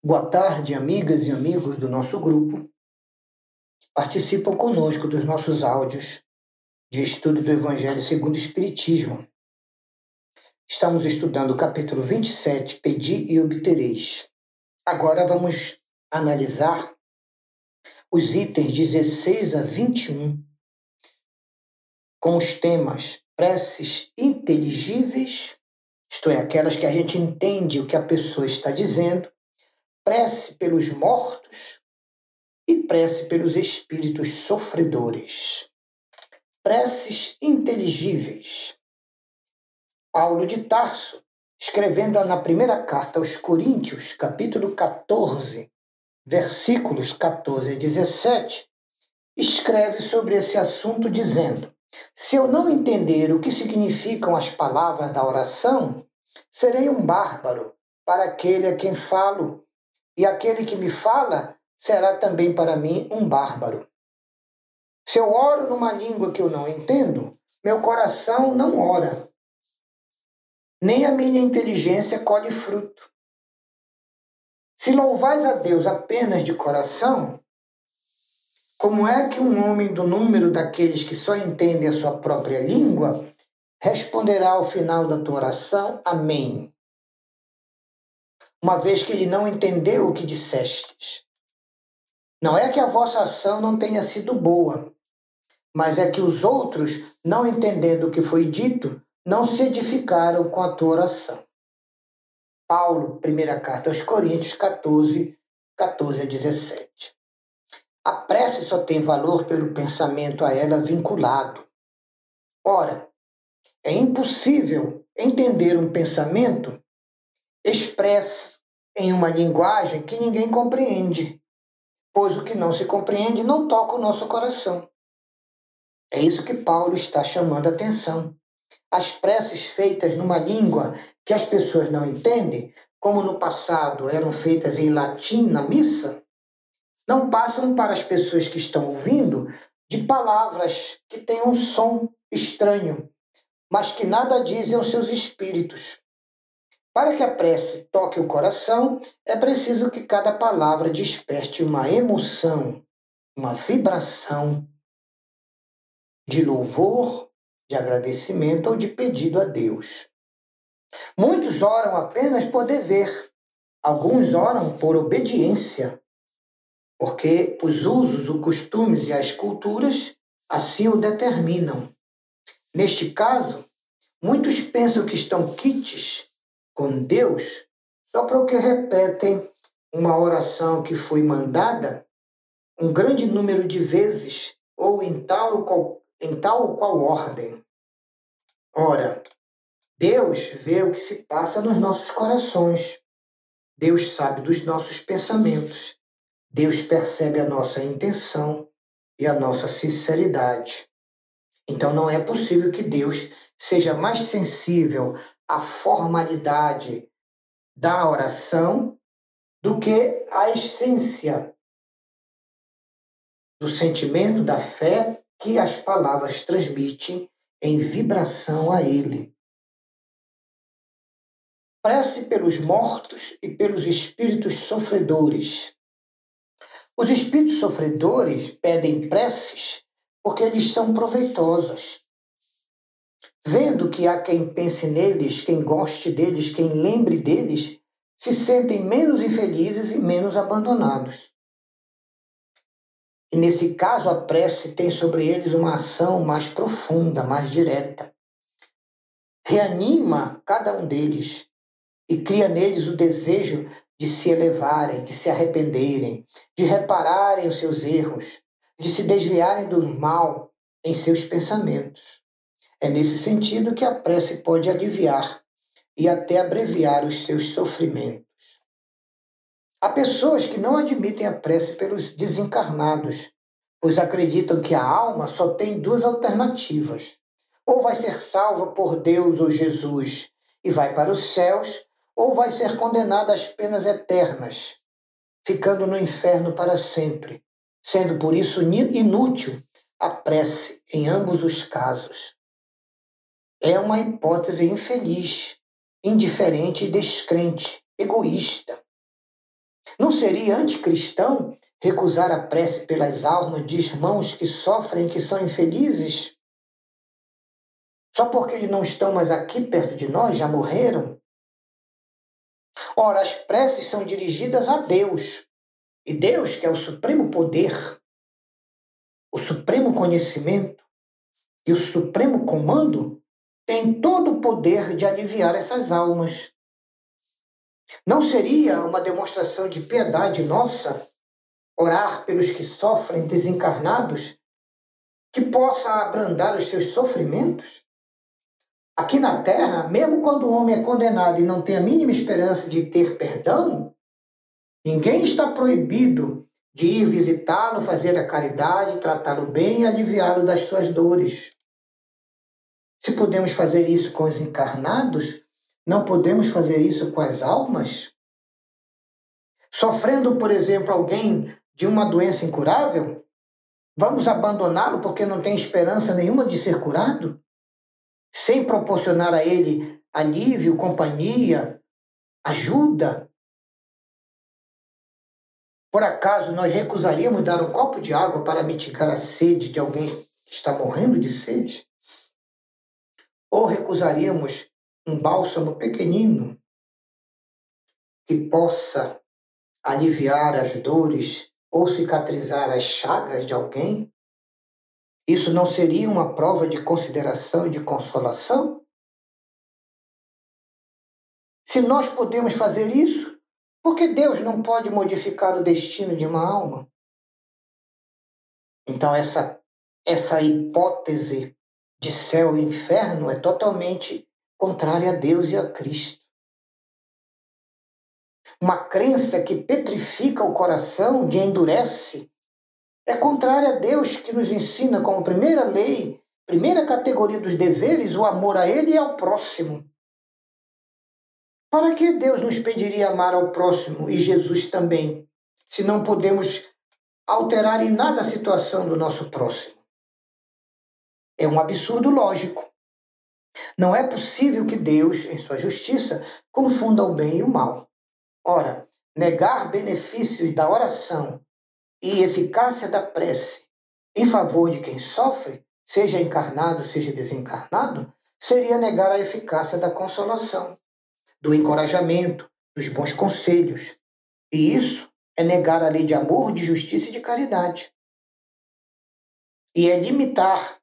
Boa tarde, amigas e amigos do nosso grupo. Participam conosco dos nossos áudios de estudo do Evangelho segundo o Espiritismo. Estamos estudando o capítulo 27, Pedi e Obtereis. Agora vamos analisar os itens 16 a 21, com os temas preces inteligíveis, isto é, aquelas que a gente entende o que a pessoa está dizendo, prece pelos mortos e prece pelos espíritos sofredores. Preces inteligíveis. Paulo de Tarso, escrevendo na primeira carta aos Coríntios, capítulo 14, versículos 14 a 17, escreve sobre esse assunto dizendo: Se eu não entender o que significam as palavras da oração, serei um bárbaro para aquele a quem falo e aquele que me fala será também para mim um bárbaro. Se eu oro numa língua que eu não entendo, meu coração não ora, nem a minha inteligência colhe fruto. Se louvais a Deus apenas de coração, como é que um homem do número daqueles que só entendem a sua própria língua responderá ao final da tua oração Amém? Uma vez que ele não entendeu o que dissestes. Não é que a vossa ação não tenha sido boa, mas é que os outros, não entendendo o que foi dito, não se edificaram com a tua oração. Paulo, primeira carta aos Coríntios 14, 14 a 17. A prece só tem valor pelo pensamento a ela vinculado. Ora, é impossível entender um pensamento expressa em uma linguagem que ninguém compreende, pois o que não se compreende não toca o nosso coração. É isso que Paulo está chamando a atenção. As preces feitas numa língua que as pessoas não entendem, como no passado eram feitas em latim na missa, não passam para as pessoas que estão ouvindo de palavras que têm um som estranho, mas que nada dizem aos seus espíritos. Para que a prece toque o coração, é preciso que cada palavra desperte uma emoção, uma vibração de louvor, de agradecimento ou de pedido a Deus. Muitos oram apenas por dever, alguns oram por obediência, porque os usos, os costumes e as culturas assim o determinam. Neste caso, muitos pensam que estão quites com Deus só porque repetem uma oração que foi mandada um grande número de vezes ou em tal, qual, em tal qual ordem. Ora, Deus vê o que se passa nos nossos corações. Deus sabe dos nossos pensamentos. Deus percebe a nossa intenção e a nossa sinceridade. Então não é possível que Deus seja mais sensível à formalidade da oração do que à essência do sentimento da fé que as palavras transmitem em vibração a Ele. Prece pelos mortos e pelos espíritos sofredores. Os espíritos sofredores pedem preces porque eles são proveitosos. Vendo que há quem pense neles, quem goste deles, quem lembre deles, se sentem menos infelizes e menos abandonados. E nesse caso, a prece tem sobre eles uma ação mais profunda, mais direta. Reanima cada um deles e cria neles o desejo de se elevarem, de se arrependerem, de repararem os seus erros, de se desviarem do mal em seus pensamentos. É nesse sentido que a prece pode aliviar e até abreviar os seus sofrimentos. Há pessoas que não admitem a prece pelos desencarnados, pois acreditam que a alma só tem duas alternativas: ou vai ser salva por Deus ou Jesus e vai para os céus, ou vai ser condenada às penas eternas, ficando no inferno para sempre, sendo por isso inútil a prece em ambos os casos. É uma hipótese infeliz, indiferente e descrente, egoísta. Não seria anticristão recusar a prece pelas almas de irmãos que sofrem e que são infelizes? Só porque eles não estão mais aqui perto de nós, já morreram? Ora, as preces são dirigidas a Deus. E Deus, que é o supremo poder, o supremo conhecimento e o supremo comando, tem todo o poder de aliviar essas almas. Não seria uma demonstração de piedade nossa orar pelos que sofrem desencarnados, que possa abrandar os seus sofrimentos? Aqui na Terra, mesmo quando o homem é condenado e não tem a mínima esperança de ter perdão, ninguém está proibido de ir visitá-lo, fazer a caridade, tratá-lo bem e aliviá-lo das suas dores. Se podemos fazer isso com os encarnados, não podemos fazer isso com as almas? Sofrendo, por exemplo, alguém de uma doença incurável, vamos abandoná-lo porque não tem esperança nenhuma de ser curado? Sem proporcionar a ele alívio, companhia, ajuda? Por acaso nós recusaríamos dar um copo de água para mitigar a sede de alguém que está morrendo de sede? Ou recusaríamos um bálsamo pequenino que possa aliviar as dores ou cicatrizar as chagas de alguém? Isso não seria uma prova de consideração e de consolação? Se nós podemos fazer isso, por que Deus não pode modificar o destino de uma alma? Então, essa, essa hipótese de céu e inferno é totalmente contrária a Deus e a Cristo. Uma crença que petrifica o coração, de endurece, é contrária a Deus que nos ensina como primeira lei, primeira categoria dos deveres, o amor a Ele e ao próximo. Para que Deus nos pediria amar ao próximo e Jesus também, se não podemos alterar em nada a situação do nosso próximo? É um absurdo lógico. Não é possível que Deus, em sua justiça, confunda o bem e o mal. Ora, negar benefícios da oração e eficácia da prece em favor de quem sofre, seja encarnado, seja desencarnado, seria negar a eficácia da consolação, do encorajamento, dos bons conselhos. E isso é negar a lei de amor, de justiça e de caridade. E é limitar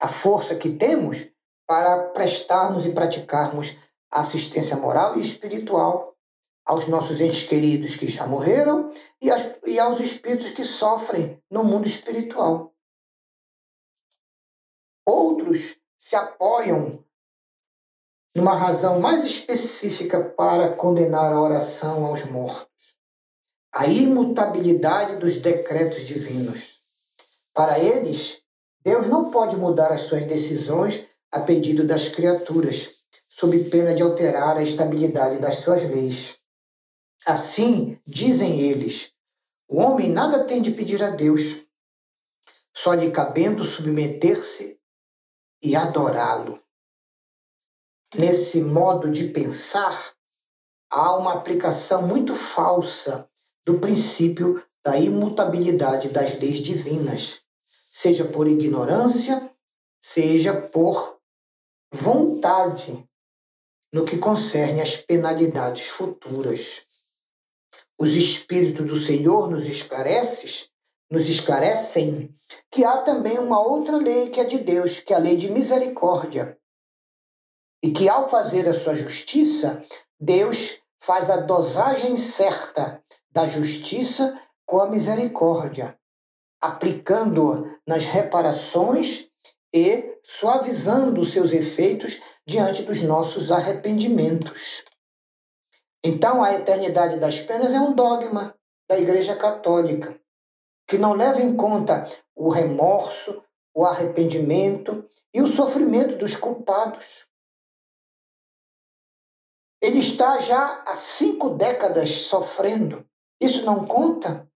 a força que temos para prestarmos e praticarmos assistência moral e espiritual aos nossos entes queridos que já morreram e, aos espíritos que sofrem no mundo espiritual. Outros se apoiam numa razão mais específica para condenar a oração aos mortos. A imutabilidade dos decretos divinos. Para eles, Deus não pode mudar as suas decisões a pedido das criaturas, sob pena de alterar a estabilidade das suas leis. Assim, dizem eles, o homem nada tem de pedir a Deus, só lhe cabendo submeter-se e adorá-lo. Nesse modo de pensar, há uma aplicação muito falsa do princípio da imutabilidade das leis divinas, seja por ignorância, seja por vontade no que concerne às penalidades futuras. Os Espíritos do Senhor nos esclarecem, nos esclarecem que há também uma outra lei que é de Deus, que é a lei de misericórdia. E que ao fazer a sua justiça, Deus faz a dosagem certa da justiça com a misericórdia, aplicando nas reparações e suavizando seus efeitos diante dos nossos arrependimentos. Então, a eternidade das penas é um dogma da Igreja Católica, que não leva em conta o remorso, o arrependimento e o sofrimento dos culpados. Ele está já há cinco décadas sofrendo. Isso não conta?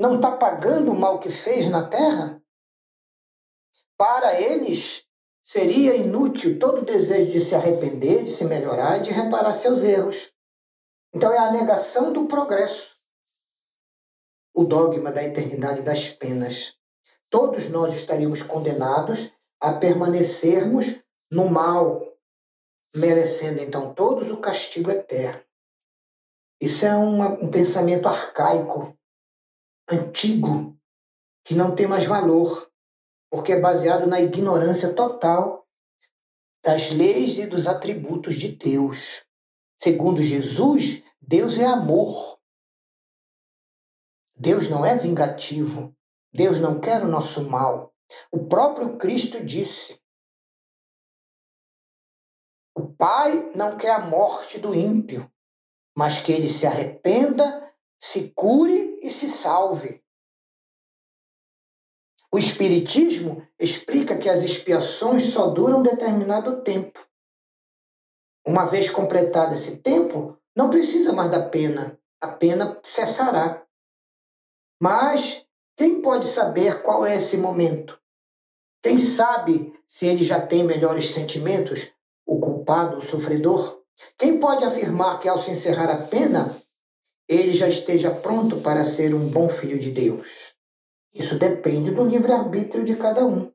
Não está pagando o mal que fez na terra? Para eles, seria inútil todo desejo de se arrepender, de se melhorar de reparar seus erros. Então é a negação do progresso, o dogma da eternidade das penas. Todos nós estaríamos condenados a permanecermos no mal, merecendo então todos o castigo eterno. Isso é uma, um pensamento arcaico, antigo, que não tem mais valor, porque é baseado na ignorância total das leis e dos atributos de Deus. Segundo Jesus, Deus é amor. Deus não é vingativo. Deus não quer o nosso mal. O próprio Cristo disse: Pai não quer a morte do ímpio, mas que ele se arrependa, se cure e se salve. O Espiritismo explica que as expiações só duram determinado tempo. Uma vez completado esse tempo, não precisa mais da pena, a pena cessará. Mas quem pode saber qual é esse momento? Quem sabe se ele já tem melhores sentimentos, culpado, o sofredor? Quem pode afirmar que ao se encerrar a pena, ele já esteja pronto para ser um bom filho de Deus? Isso depende do livre-arbítrio de cada um.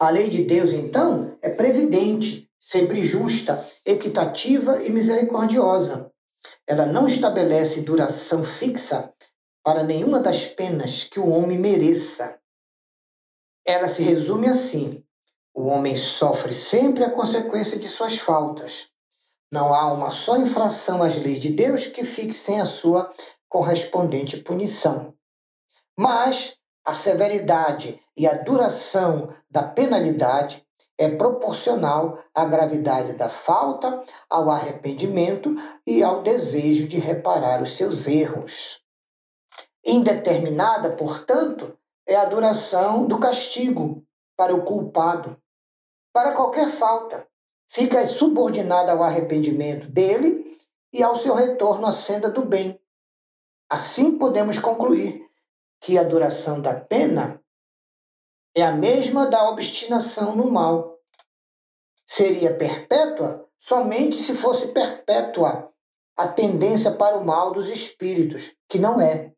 A lei de Deus, então, é previdente, sempre justa, equitativa e misericordiosa. Ela não estabelece duração fixa para nenhuma das penas que o homem mereça. Ela se resume assim: o homem sofre sempre a consequência de suas faltas. Não há uma só infração às leis de Deus que fique sem a sua correspondente punição. Mas a severidade e a duração da penalidade é proporcional à gravidade da falta, ao arrependimento e ao desejo de reparar os seus erros. Indeterminada, portanto, é a duração do castigo para o culpado, para qualquer falta, fica subordinada ao arrependimento dele e ao seu retorno à senda do bem. Assim podemos concluir que a duração da pena é a mesma da obstinação no mal. Seria perpétua somente se fosse perpétua a tendência para o mal dos espíritos, que não é.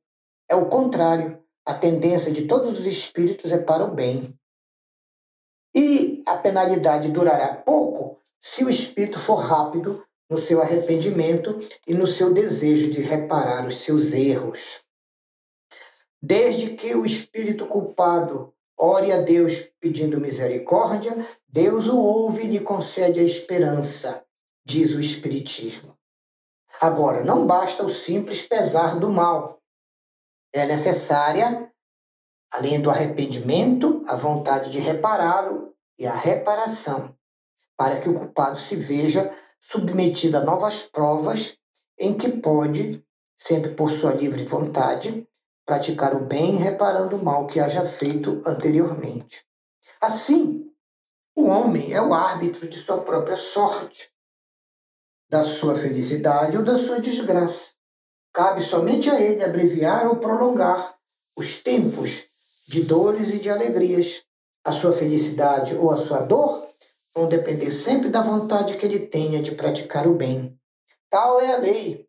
É o contrário. A tendência de todos os espíritos é para o bem. E a penalidade durará pouco se o espírito for rápido no seu arrependimento e no seu desejo de reparar os seus erros. Desde que o espírito culpado ore a Deus pedindo misericórdia, Deus o ouve e lhe concede a esperança, diz o Espiritismo. Agora, não basta o simples pesar do mal. É necessária além do arrependimento, a vontade de repará-lo e a reparação, para que o culpado se veja submetido a novas provas em que pode, sempre por sua livre vontade, praticar o bem reparando o mal que haja feito anteriormente. Assim, o homem é o árbitro de sua própria sorte, da sua felicidade ou da sua desgraça. Cabe somente a ele abreviar ou prolongar os tempos de dores e de alegrias. A sua felicidade ou a sua dor vão depender sempre da vontade que ele tenha de praticar o bem. Tal é a lei.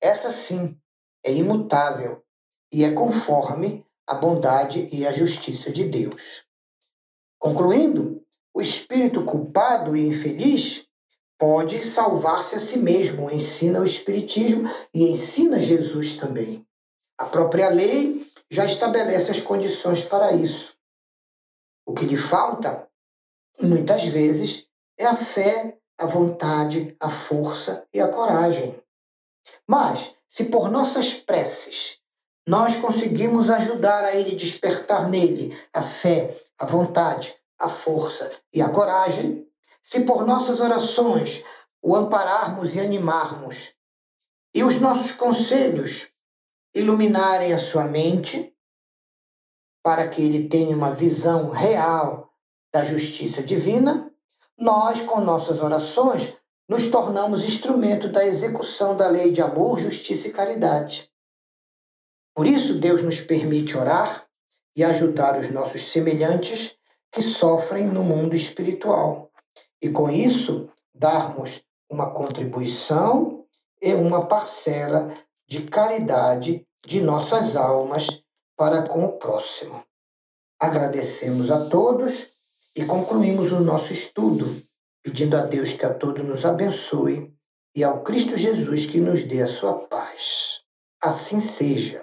Essa sim é imutável e é conforme a bondade e a justiça de Deus. Concluindo, o espírito culpado e infeliz pode salvar-se a si mesmo, ensina o Espiritismo e ensina Jesus também. A própria lei já estabelece as condições para isso. O que lhe falta, muitas vezes, é a fé, a vontade, a força e a coragem. Mas, se por nossas preces nós conseguimos ajudar a ele despertar nele a fé, a vontade, a força e a coragem, se por nossas orações o ampararmos e animarmos, e os nossos conselhos iluminarem a sua mente, para que ele tenha uma visão real da justiça divina, nós, com nossas orações, nos tornamos instrumento da execução da lei de amor, justiça e caridade. Por isso, Deus nos permite orar e ajudar os nossos semelhantes que sofrem no mundo espiritual. E com isso, darmos uma contribuição e uma parcela de caridade de nossas almas para com o próximo. Agradecemos a todos e concluímos o nosso estudo, pedindo a Deus que a todos nos abençoe e ao Cristo Jesus que nos dê a sua paz. Assim seja.